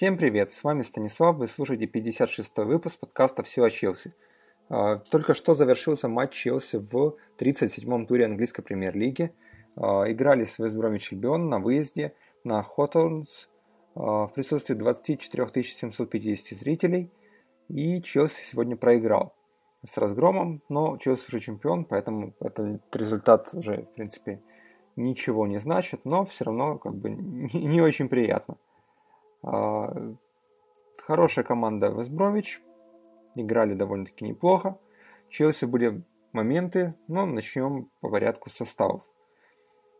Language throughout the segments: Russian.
Всем привет, с вами Станислав, вы слушаете 56 выпуск подкаста «Все о Челси». А, только что завершился матч Челси в 37-м туре английской премьер-лиги. А, играли с Вестбромич Альбион на выезде на Хоторнс в присутствии 24 750 зрителей. И Челси сегодня проиграл с разгромом, но Челси уже чемпион, поэтому этот результат уже, в принципе, ничего не значит, но все равно как бы не очень приятно. А, хорошая команда Вестбромич, играли довольно-таки неплохо. Челси были моменты, но начнем по порядку составов.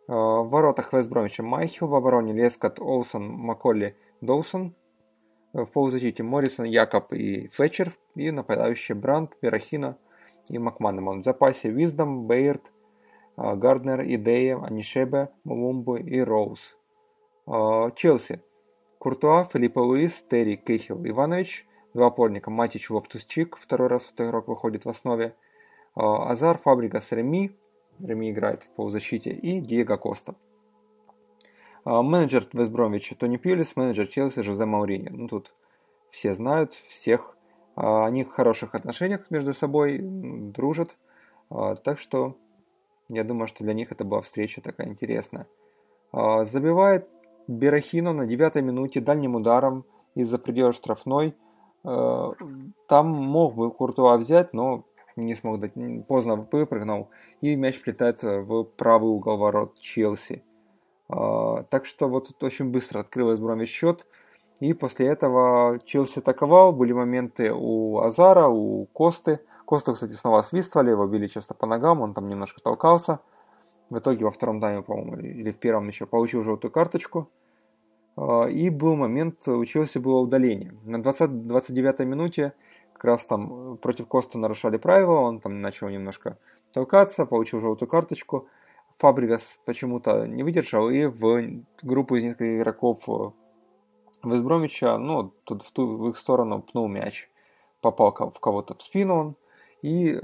А, в воротах Вестбромича Майхил, в обороне Лескот, Олсон, Макколли, Доусон. В полузащите Моррисон, Якоб и Фетчер. И нападающие Бранд, Перахина и Макманамон. В запасе Виздом, Бейерт, а, Гарднер, Идея, Анишебе, Мулумбу и Роуз. Челси. Куртуа, Филиппа Луис, Терри, Кейхил, Иванович, два опорника, Матич, Лофтус-Чик, второй раз этот игрок выходит в основе, а, Азар, Фабригас, Реми, Реми играет в полузащите, и Диего Коста. А, менеджер Вестбромвича Тони Пьюлис, менеджер Челси Жозе Моуриньо. Ну, тут все знают, всех. А, они в хороших отношениях между собой, дружат. Так что я думаю, что для них это была встреча такая интересная. Забивает Берахино на девятой минуте дальним ударом из-за предела штрафной. Э, там мог бы Куртуа взять, но не смог дать, поздно выпрыгнул, и мяч прилетает в правый угол ворот Челси. Э, так что вот тут очень быстро открылась Броме счет, и после этого Челси атаковал, были моменты у Азара, у Косты. Косту, кстати, снова свистывали, его били часто по ногам, он там немножко толкался. В итоге во втором тайме, по-моему, или в первом еще получил желтую карточку. А, и был момент, у Челси было удаление. На 20, 29 минуте как раз там против Коста нарушали правила, он там начал немножко толкаться, получил желтую карточку. Фабригас почему-то не выдержал и в группу из нескольких игроков Весбромича, ну, тут в, ту, в их сторону пнул мяч. Попал в кого-то в спину он. И э,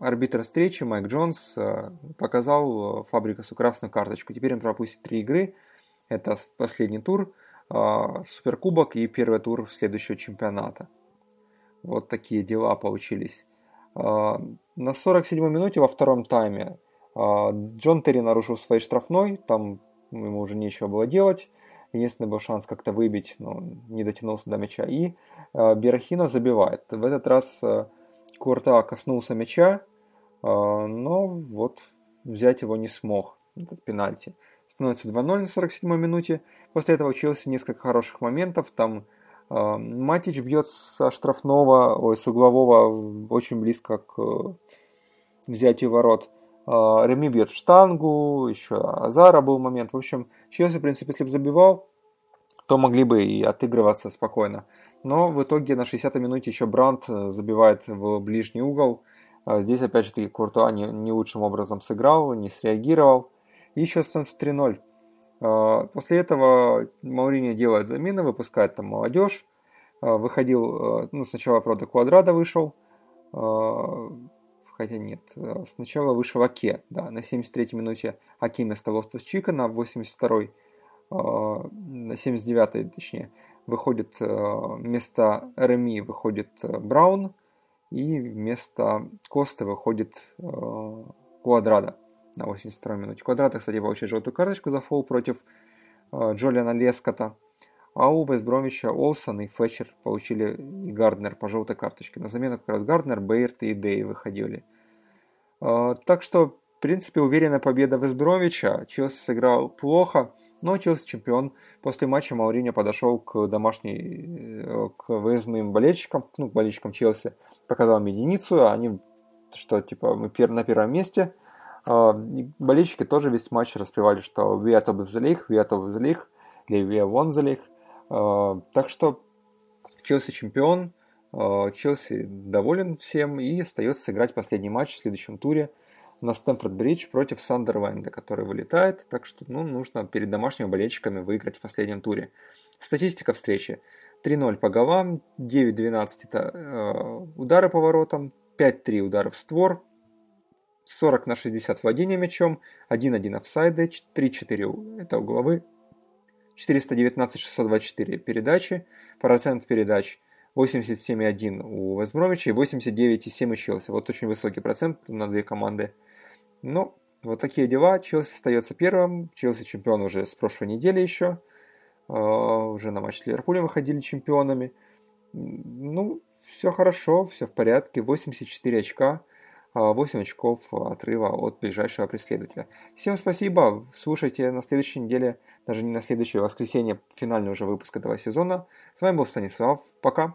арбитр встречи Майк Джонс э, показал Фабрикасу красную карточку. Теперь он пропустит три игры – это последний тур, а, суперкубок и первый тур следующего чемпионата. Вот такие дела получились. А, на 47-й минуте во втором тайме а, Джон Терри нарушил свой штрафной, там ему уже нечего было делать. Единственный был шанс как-то выбить, но не дотянулся до мяча. И Берахина забивает. В этот раз Курта коснулся мяча, но вот взять его не смог, этот пенальти становится 2-0 на 47 минуте. После этого у Челси несколько хороших моментов. Там э, Матич бьет со штрафного, ой, с углового очень близко к э, взятию ворот. Э, Реми бьет в штангу, еще Азара был момент. В общем, Челси, в принципе, если бы забивал, то могли бы и отыгрываться спокойно. Но в итоге на 60-й минуте еще Брандт э, забивает в ближний угол. А здесь, опять же таки, Куртуа не, не лучшим образом сыграл, не среагировал. И еще становится 3-0. А, после этого Маурини делает замены, выпускает там молодежь. А, выходил, а, ну, сначала, правда, Квадрада вышел. Хотя нет, сначала вышел Аке, да, на 73-й минуте Аке вместо Лостов Чика, на 82-й, на 79-й, точнее, выходит вместо Реми выходит Браун, и вместо Косты выходит Квадрада на 82 минуте. Квадрата, кстати, получает желтую карточку за фол против э, Джолиана Лескота. А у Вестбромича Олсон и Фетчер получили и Гарднер по желтой карточке. На замену как раз Гарднер, Бейерт и Дей выходили. Э, так что, в принципе, уверенная победа Вестбромича. Челси сыграл плохо, но Челси чемпион. После матча Мауриньо подошел к домашней, э, к выездным болельщикам, ну, к болельщикам Челси, показал им единицу, а они что, типа, мы на первом месте – болельщики тоже весь матч распевали, что «We are top of the league», «We are top of the league», или «We are won the league». А, так что Челси чемпион, а, Челси доволен всем и остается сыграть последний матч в следующем туре на Стэнфорд-Бридж против Сандерленда, который вылетает, так что ну, нужно перед домашними болельщиками выиграть в последнем туре. Статистика встречи. 3-0 по голам, 9-12 это э, удары по воротам, 5-3 ударов в створ, 40 на 60 владение мячом, 1-1 офсайды, 3-4 это угловые, 419-624 передачи, процент передач 87,1 у Вестбромича и 89,7 у Челси. Вот очень высокий процент на две команды. Ну, вот такие дела. Челси остается первым. Челси чемпион уже с прошлой недели еще. А, уже на матч с Ливерпулем выходили чемпионами. Ну, все хорошо, все в порядке. 84 очка. 8 а, очков отрыва от ближайшего преследователя. Всем спасибо. Слушайте на следующей неделе, даже не на следующее воскресенье, финальный уже выпуск этого сезона. С вами был Станислав. Пока.